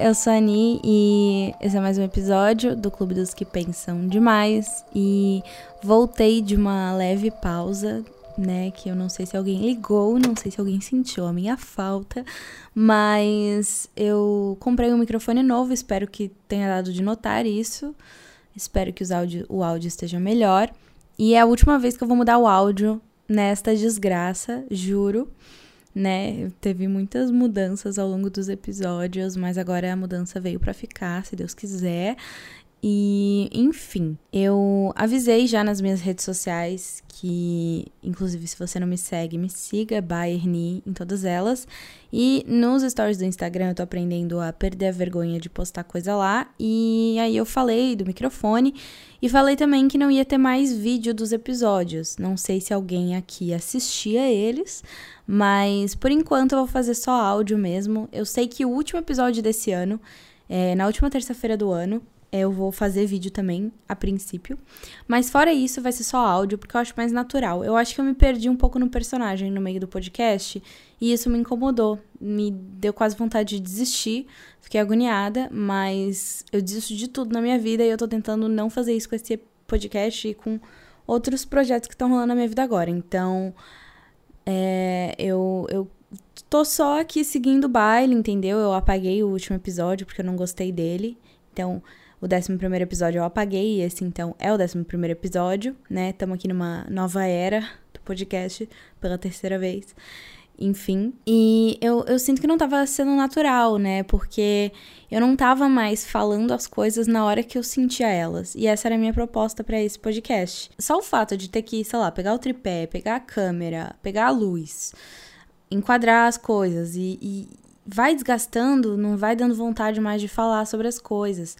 eu sou a Ani e esse é mais um episódio do Clube dos que Pensam Demais. E voltei de uma leve pausa, né? Que eu não sei se alguém ligou, não sei se alguém sentiu a minha falta, mas eu comprei um microfone novo, espero que tenha dado de notar isso. Espero que áudio, o áudio esteja melhor. E é a última vez que eu vou mudar o áudio nesta desgraça, juro né? Teve muitas mudanças ao longo dos episódios, mas agora a mudança veio para ficar, se Deus quiser. E, enfim, eu avisei já nas minhas redes sociais que, inclusive, se você não me segue, me siga, Bayerni, em todas elas. E nos stories do Instagram eu tô aprendendo a perder a vergonha de postar coisa lá. E aí eu falei do microfone e falei também que não ia ter mais vídeo dos episódios. Não sei se alguém aqui assistia eles, mas por enquanto eu vou fazer só áudio mesmo. Eu sei que o último episódio desse ano, é, na última terça-feira do ano, eu vou fazer vídeo também, a princípio. Mas fora isso, vai ser só áudio, porque eu acho mais natural. Eu acho que eu me perdi um pouco no personagem no meio do podcast, e isso me incomodou. Me deu quase vontade de desistir. Fiquei agoniada, mas eu desisto de tudo na minha vida e eu tô tentando não fazer isso com esse podcast e com outros projetos que estão rolando na minha vida agora. Então, é, eu, eu tô só aqui seguindo o baile, entendeu? Eu apaguei o último episódio porque eu não gostei dele. Então, o 11 episódio eu apaguei, esse então é o 11 episódio, né? Estamos aqui numa nova era do podcast pela terceira vez. Enfim. E eu, eu sinto que não tava sendo natural, né? Porque eu não tava mais falando as coisas na hora que eu sentia elas. E essa era a minha proposta para esse podcast. Só o fato de ter que, sei lá, pegar o tripé, pegar a câmera, pegar a luz, enquadrar as coisas e, e vai desgastando, não vai dando vontade mais de falar sobre as coisas.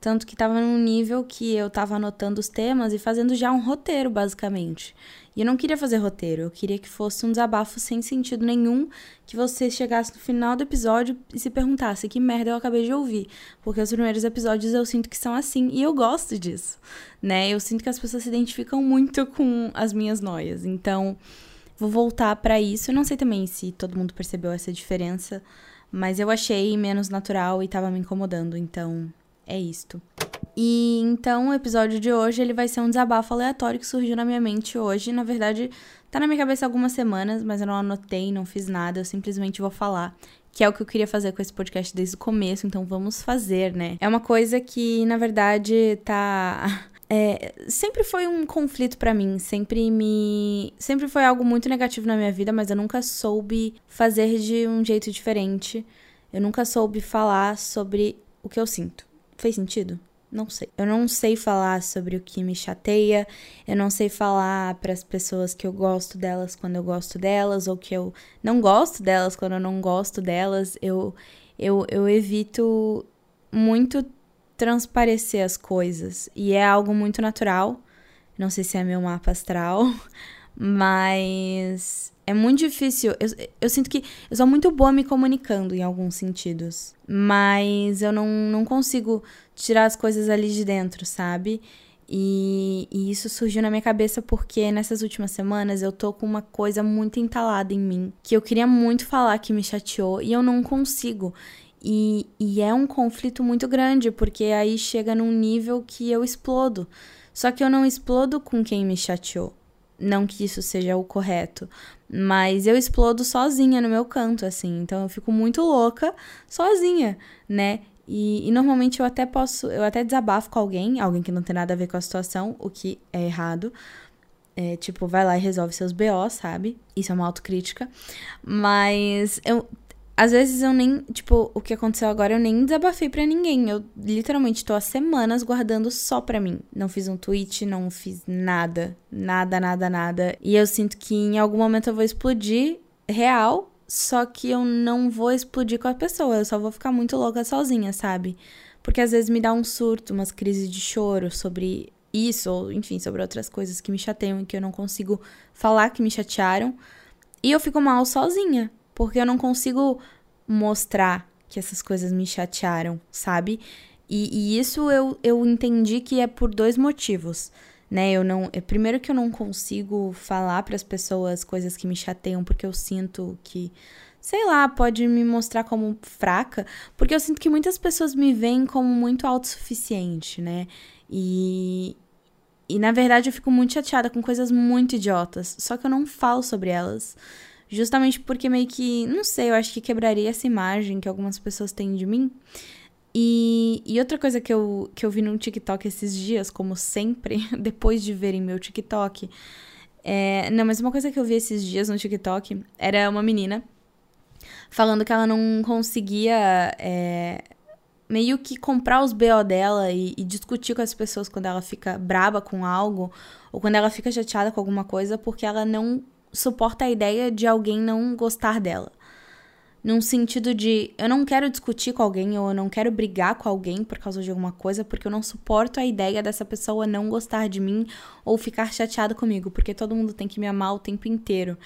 Tanto que estava num nível que eu estava anotando os temas e fazendo já um roteiro, basicamente. E eu não queria fazer roteiro, eu queria que fosse um desabafo sem sentido nenhum, que você chegasse no final do episódio e se perguntasse que merda eu acabei de ouvir. Porque os primeiros episódios eu sinto que são assim, e eu gosto disso, né? Eu sinto que as pessoas se identificam muito com as minhas noias. Então, vou voltar para isso. Eu não sei também se todo mundo percebeu essa diferença, mas eu achei menos natural e tava me incomodando, então é isto. E então o episódio de hoje ele vai ser um desabafo aleatório que surgiu na minha mente hoje. Na verdade, tá na minha cabeça algumas semanas, mas eu não anotei, não fiz nada, eu simplesmente vou falar. Que é o que eu queria fazer com esse podcast desde o começo, então vamos fazer, né? É uma coisa que, na verdade, tá. É, sempre foi um conflito para mim, sempre me. Sempre foi algo muito negativo na minha vida, mas eu nunca soube fazer de um jeito diferente. Eu nunca soube falar sobre o que eu sinto. Fez sentido? Não sei. Eu não sei falar sobre o que me chateia, eu não sei falar para as pessoas que eu gosto delas quando eu gosto delas, ou que eu não gosto delas quando eu não gosto delas. Eu, eu, eu evito muito transparecer as coisas, e é algo muito natural. Não sei se é meu mapa astral, mas é muito difícil. Eu, eu sinto que eu sou muito boa me comunicando em alguns sentidos. Mas eu não, não consigo tirar as coisas ali de dentro, sabe? E, e, isso surgiu na minha cabeça porque nessas últimas semanas eu tô com uma coisa muito entalada em mim que eu queria muito falar que me chateou e eu não consigo. E, e é um conflito muito grande porque aí chega num nível que eu explodo. Só que eu não explodo com quem me chateou. Não que isso seja o correto, mas eu explodo sozinha no meu canto, assim. Então eu fico muito louca sozinha, né? E, e, normalmente eu até posso, eu até desabafo com alguém, alguém que não tem nada a ver com a situação, o que é errado. É, tipo, vai lá e resolve seus BO, sabe? Isso é uma autocrítica. Mas eu às vezes eu nem, tipo, o que aconteceu agora eu nem desabafei para ninguém. Eu literalmente tô há semanas guardando só pra mim. Não fiz um tweet, não fiz nada. Nada, nada, nada. E eu sinto que em algum momento eu vou explodir real, só que eu não vou explodir com a pessoa. Eu só vou ficar muito louca sozinha, sabe? Porque às vezes me dá um surto, umas crises de choro sobre isso, ou enfim, sobre outras coisas que me chateiam e que eu não consigo falar que me chatearam. E eu fico mal sozinha porque eu não consigo mostrar que essas coisas me chatearam, sabe? E, e isso eu, eu entendi que é por dois motivos, né? Eu não, é, primeiro que eu não consigo falar para as pessoas coisas que me chateiam porque eu sinto que sei lá, pode me mostrar como fraca, porque eu sinto que muitas pessoas me veem como muito autossuficiente, né? E, e na verdade eu fico muito chateada com coisas muito idiotas, só que eu não falo sobre elas. Justamente porque meio que, não sei, eu acho que quebraria essa imagem que algumas pessoas têm de mim. E, e outra coisa que eu, que eu vi no TikTok esses dias, como sempre, depois de verem meu TikTok. É, não, mas uma coisa que eu vi esses dias no TikTok era uma menina falando que ela não conseguia é, meio que comprar os BO dela e, e, discutir com as pessoas quando ela fica braba com algo ou quando ela fica chateada com alguma coisa porque ela não suporta a ideia de alguém não gostar dela. Num sentido de eu não quero discutir com alguém ou eu não quero brigar com alguém por causa de alguma coisa, porque eu não suporto a ideia dessa pessoa não gostar de mim ou ficar chateada comigo, porque todo mundo tem que me amar o tempo inteiro.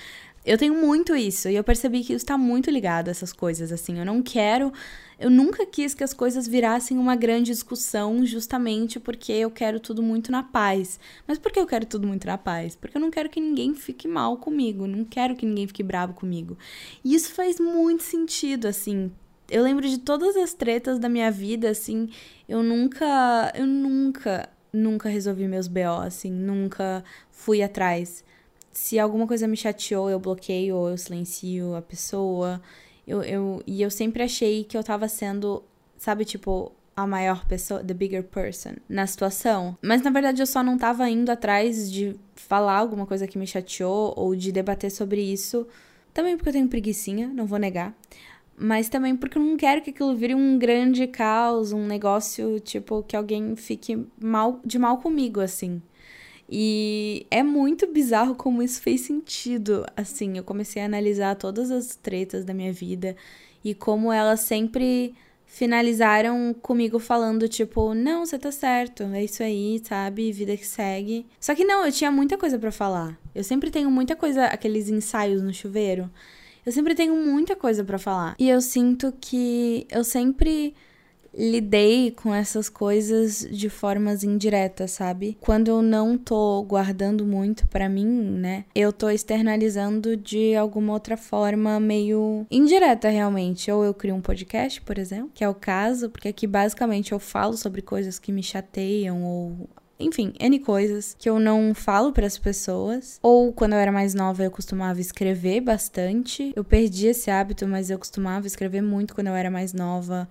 Eu tenho muito isso e eu percebi que está muito ligado a essas coisas, assim. Eu não quero. Eu nunca quis que as coisas virassem uma grande discussão justamente porque eu quero tudo muito na paz. Mas por que eu quero tudo muito na paz? Porque eu não quero que ninguém fique mal comigo, não quero que ninguém fique bravo comigo. E isso faz muito sentido, assim. Eu lembro de todas as tretas da minha vida, assim. Eu nunca. Eu nunca. Nunca resolvi meus BO, assim. Nunca fui atrás se alguma coisa me chateou, eu bloqueio ou eu silencio a pessoa. Eu, eu, e eu sempre achei que eu tava sendo, sabe, tipo, a maior pessoa, the bigger person, na situação. Mas na verdade eu só não tava indo atrás de falar alguma coisa que me chateou ou de debater sobre isso. Também porque eu tenho preguiçinha, não vou negar. Mas também porque eu não quero que aquilo vire um grande caos, um negócio, tipo, que alguém fique mal de mal comigo, assim. E é muito bizarro como isso fez sentido. Assim, eu comecei a analisar todas as tretas da minha vida e como elas sempre finalizaram comigo falando, tipo, não, você tá certo, é isso aí, sabe? Vida que segue. Só que não, eu tinha muita coisa para falar. Eu sempre tenho muita coisa, aqueles ensaios no chuveiro. Eu sempre tenho muita coisa para falar. E eu sinto que eu sempre lidei com essas coisas de formas indiretas, sabe? Quando eu não tô guardando muito para mim, né? Eu tô externalizando de alguma outra forma meio indireta realmente. Ou eu crio um podcast, por exemplo, que é o caso, porque aqui basicamente eu falo sobre coisas que me chateiam ou enfim, N coisas que eu não falo para as pessoas. Ou quando eu era mais nova, eu costumava escrever bastante. Eu perdi esse hábito, mas eu costumava escrever muito quando eu era mais nova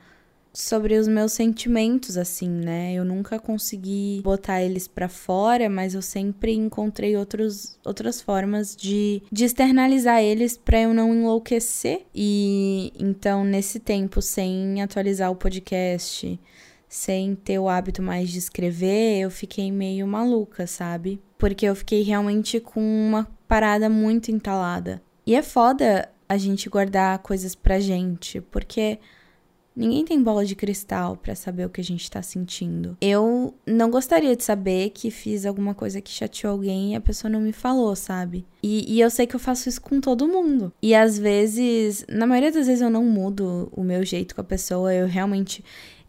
sobre os meus sentimentos, assim, né? Eu nunca consegui botar eles para fora, mas eu sempre encontrei outros, outras formas de, de externalizar eles para eu não enlouquecer. E então, nesse tempo, sem atualizar o podcast, sem ter o hábito mais de escrever, eu fiquei meio maluca, sabe? Porque eu fiquei realmente com uma parada muito entalada. E é foda a gente guardar coisas pra gente, porque Ninguém tem bola de cristal para saber o que a gente tá sentindo. Eu não gostaria de saber que fiz alguma coisa que chateou alguém e a pessoa não me falou, sabe? E, e, eu sei que eu faço isso com todo mundo. E às vezes, na maioria das vezes eu não mudo o meu jeito com a pessoa, eu realmente.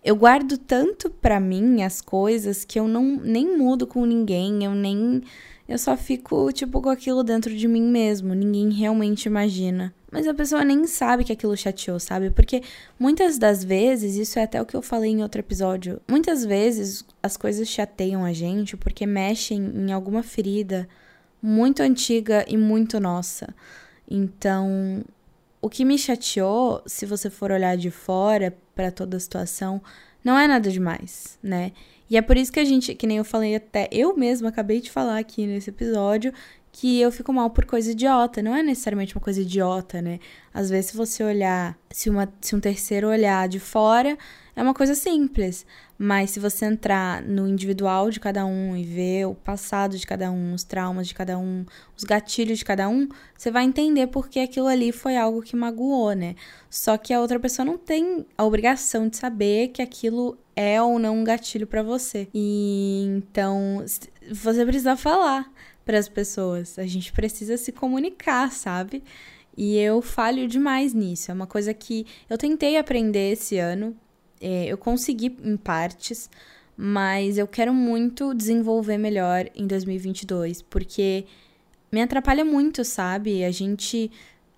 Eu guardo tanto para mim as coisas que eu não nem mudo com ninguém, eu nem. Eu só fico, tipo, com aquilo dentro de mim mesmo. Ninguém realmente imagina. Mas a pessoa nem sabe que aquilo chateou, sabe? Porque muitas das vezes, isso é até o que eu falei em outro episódio, muitas vezes as coisas chateiam a gente porque mexem em alguma ferida muito antiga e muito nossa. Então, o que me chateou, se você for olhar de fora para toda a situação, não é nada demais, né? E é por isso que a gente, que nem eu falei até, eu mesma acabei de falar aqui nesse episódio, que eu fico mal por coisa idiota. Não é necessariamente uma coisa idiota, né? Às vezes, se você olhar, se, uma, se um terceiro olhar de fora, é uma coisa simples. Mas se você entrar no individual de cada um e ver o passado de cada um, os traumas de cada um, os gatilhos de cada um, você vai entender porque aquilo ali foi algo que magoou, né? Só que a outra pessoa não tem a obrigação de saber que aquilo é ou não um gatilho para você. E então você precisa falar para as pessoas. A gente precisa se comunicar, sabe? E eu falho demais nisso. É uma coisa que eu tentei aprender esse ano. É, eu consegui em partes, mas eu quero muito desenvolver melhor em 2022, porque me atrapalha muito, sabe? A gente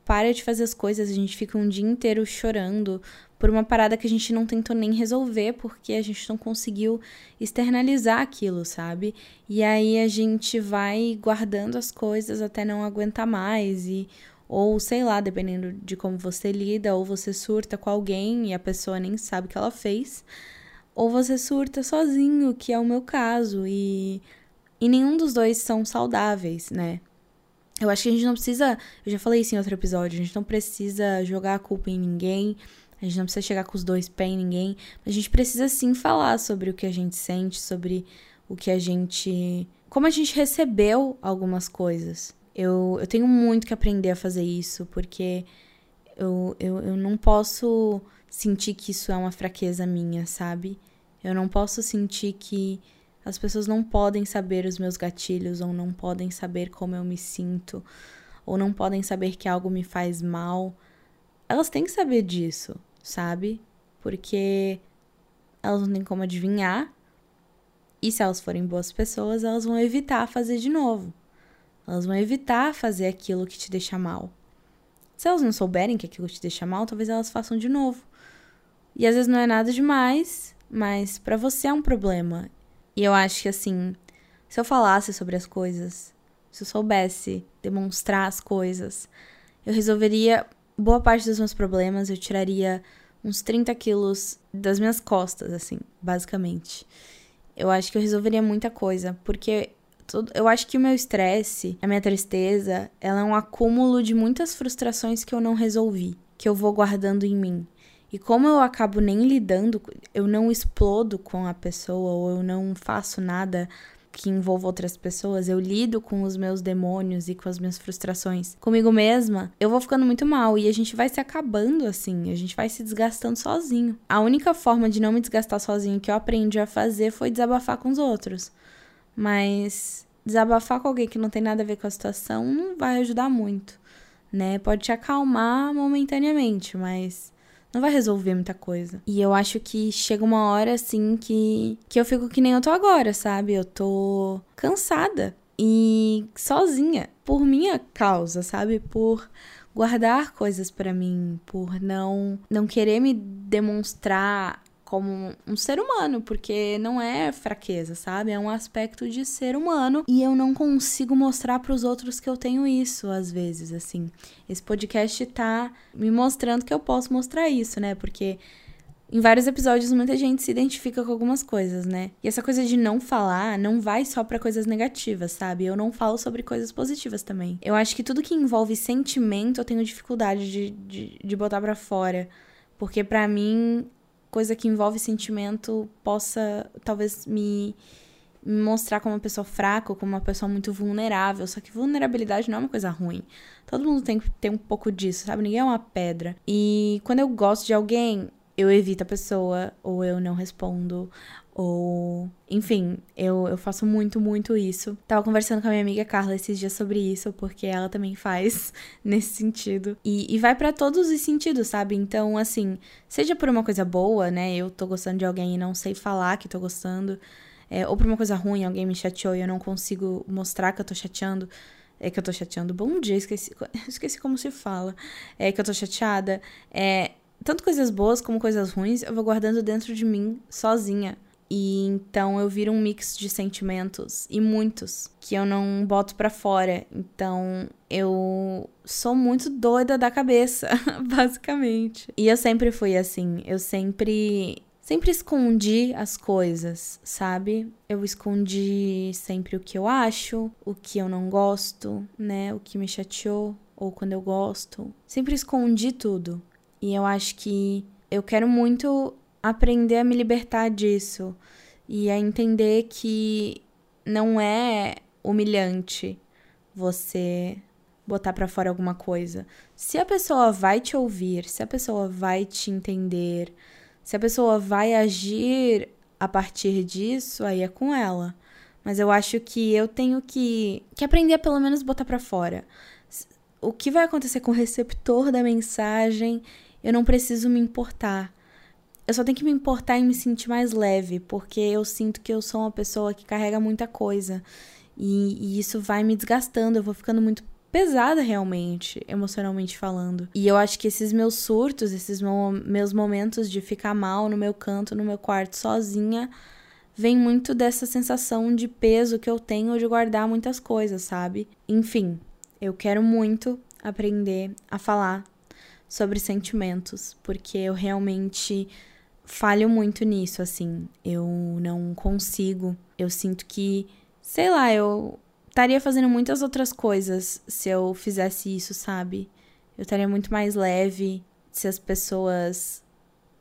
para de fazer as coisas, a gente fica um dia inteiro chorando por uma parada que a gente não tentou nem resolver porque a gente não conseguiu externalizar aquilo, sabe? E aí a gente vai guardando as coisas até não aguentar mais e ou sei lá, dependendo de como você lida, ou você surta com alguém e a pessoa nem sabe o que ela fez, ou você surta sozinho, que é o meu caso, e e nenhum dos dois são saudáveis, né? Eu acho que a gente não precisa. Eu já falei isso em outro episódio. A gente não precisa jogar a culpa em ninguém. A gente não precisa chegar com os dois pés em ninguém. A gente precisa sim falar sobre o que a gente sente, sobre o que a gente. Como a gente recebeu algumas coisas. Eu, eu tenho muito que aprender a fazer isso, porque eu, eu, eu não posso sentir que isso é uma fraqueza minha, sabe? Eu não posso sentir que as pessoas não podem saber os meus gatilhos, ou não podem saber como eu me sinto, ou não podem saber que algo me faz mal. Elas têm que saber disso, sabe? Porque elas não têm como adivinhar. E se elas forem boas pessoas, elas vão evitar fazer de novo. Elas vão evitar fazer aquilo que te deixa mal. Se elas não souberem que aquilo te deixa mal, talvez elas façam de novo. E às vezes não é nada demais, mas para você é um problema. E eu acho que assim, se eu falasse sobre as coisas, se eu soubesse demonstrar as coisas, eu resolveria boa parte dos meus problemas, eu tiraria uns 30 quilos das minhas costas, assim, basicamente. Eu acho que eu resolveria muita coisa, porque eu acho que o meu estresse, a minha tristeza, ela é um acúmulo de muitas frustrações que eu não resolvi, que eu vou guardando em mim. E como eu acabo nem lidando, eu não explodo com a pessoa ou eu não faço nada que envolva outras pessoas, eu lido com os meus demônios e com as minhas frustrações comigo mesma, eu vou ficando muito mal e a gente vai se acabando assim, a gente vai se desgastando sozinho. A única forma de não me desgastar sozinho que eu aprendi a fazer foi desabafar com os outros. Mas desabafar com alguém que não tem nada a ver com a situação não vai ajudar muito, né? Pode te acalmar momentaneamente, mas não vai resolver muita coisa. E eu acho que chega uma hora assim que, que eu fico que nem eu tô agora, sabe? Eu tô cansada e sozinha por minha causa, sabe? Por guardar coisas para mim, por não não querer me demonstrar como um ser humano, porque não é fraqueza, sabe? É um aspecto de ser humano e eu não consigo mostrar para os outros que eu tenho isso às vezes, assim. Esse podcast tá me mostrando que eu posso mostrar isso, né? Porque em vários episódios muita gente se identifica com algumas coisas, né? E essa coisa de não falar não vai só para coisas negativas, sabe? Eu não falo sobre coisas positivas também. Eu acho que tudo que envolve sentimento eu tenho dificuldade de, de, de botar para fora. Porque para mim coisa que envolve sentimento possa talvez me, me mostrar como uma pessoa fraca ou como uma pessoa muito vulnerável. Só que vulnerabilidade não é uma coisa ruim. Todo mundo tem que ter um pouco disso, sabe? Ninguém é uma pedra. E quando eu gosto de alguém, eu evito a pessoa, ou eu não respondo, ou, enfim, eu, eu faço muito, muito isso. Tava conversando com a minha amiga Carla esses dias sobre isso, porque ela também faz nesse sentido. E, e vai para todos os sentidos, sabe? Então, assim, seja por uma coisa boa, né? Eu tô gostando de alguém e não sei falar que tô gostando. É, ou por uma coisa ruim, alguém me chateou e eu não consigo mostrar que eu tô chateando. É que eu tô chateando. Bom dia, esqueci, esqueci como se fala. É que eu tô chateada. É, tanto coisas boas como coisas ruins, eu vou guardando dentro de mim sozinha. E então eu viro um mix de sentimentos e muitos que eu não boto para fora. Então eu sou muito doida da cabeça, basicamente. E eu sempre fui assim, eu sempre sempre escondi as coisas, sabe? Eu escondi sempre o que eu acho, o que eu não gosto, né? O que me chateou ou quando eu gosto. Sempre escondi tudo. E eu acho que eu quero muito aprender a me libertar disso e a entender que não é humilhante você botar para fora alguma coisa. Se a pessoa vai te ouvir, se a pessoa vai te entender, se a pessoa vai agir a partir disso, aí é com ela. Mas eu acho que eu tenho que, que aprender a pelo menos botar para fora. O que vai acontecer com o receptor da mensagem, eu não preciso me importar eu só tenho que me importar em me sentir mais leve, porque eu sinto que eu sou uma pessoa que carrega muita coisa. E, e, isso vai me desgastando, eu vou ficando muito pesada realmente, emocionalmente falando. E eu acho que esses meus surtos, esses meus momentos de ficar mal no meu canto, no meu quarto sozinha, vem muito dessa sensação de peso que eu tenho de guardar muitas coisas, sabe? Enfim, eu quero muito aprender a falar sobre sentimentos, porque eu realmente falho muito nisso, assim. Eu não consigo. Eu sinto que, sei lá, eu estaria fazendo muitas outras coisas se eu fizesse isso, sabe? Eu estaria muito mais leve se as pessoas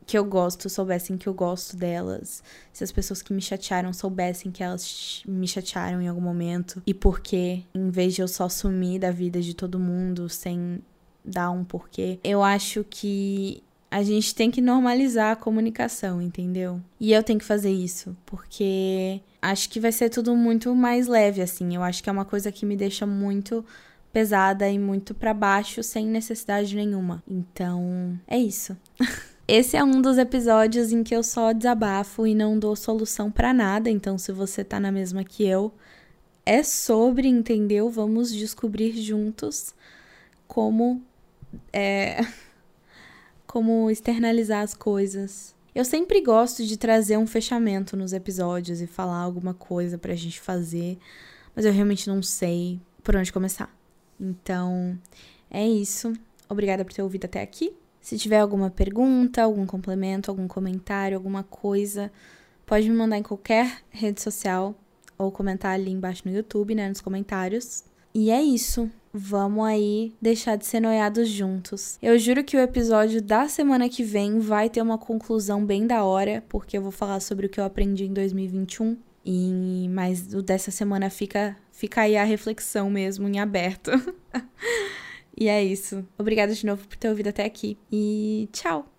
que eu gosto soubessem que eu gosto delas, se as pessoas que me chatearam soubessem que elas me chatearam em algum momento e por quê, em vez de eu só sumir da vida de todo mundo sem dar um porquê. Eu acho que a gente tem que normalizar a comunicação, entendeu? E eu tenho que fazer isso, porque acho que vai ser tudo muito mais leve assim. Eu acho que é uma coisa que me deixa muito pesada e muito para baixo sem necessidade nenhuma. Então, é isso. Esse é um dos episódios em que eu só desabafo e não dou solução para nada, então se você tá na mesma que eu, é sobre, entendeu? Vamos descobrir juntos como é como externalizar as coisas. Eu sempre gosto de trazer um fechamento nos episódios e falar alguma coisa pra gente fazer, mas eu realmente não sei por onde começar. Então, é isso. Obrigada por ter ouvido até aqui. Se tiver alguma pergunta, algum complemento, algum comentário, alguma coisa, pode me mandar em qualquer rede social ou comentar ali embaixo no YouTube, né, nos comentários. E é isso. Vamos aí deixar de ser noiados juntos. Eu juro que o episódio da semana que vem vai ter uma conclusão bem da hora, porque eu vou falar sobre o que eu aprendi em 2021. E mas o dessa semana fica fica aí a reflexão mesmo em aberto. E é isso. Obrigada de novo por ter ouvido até aqui. E tchau!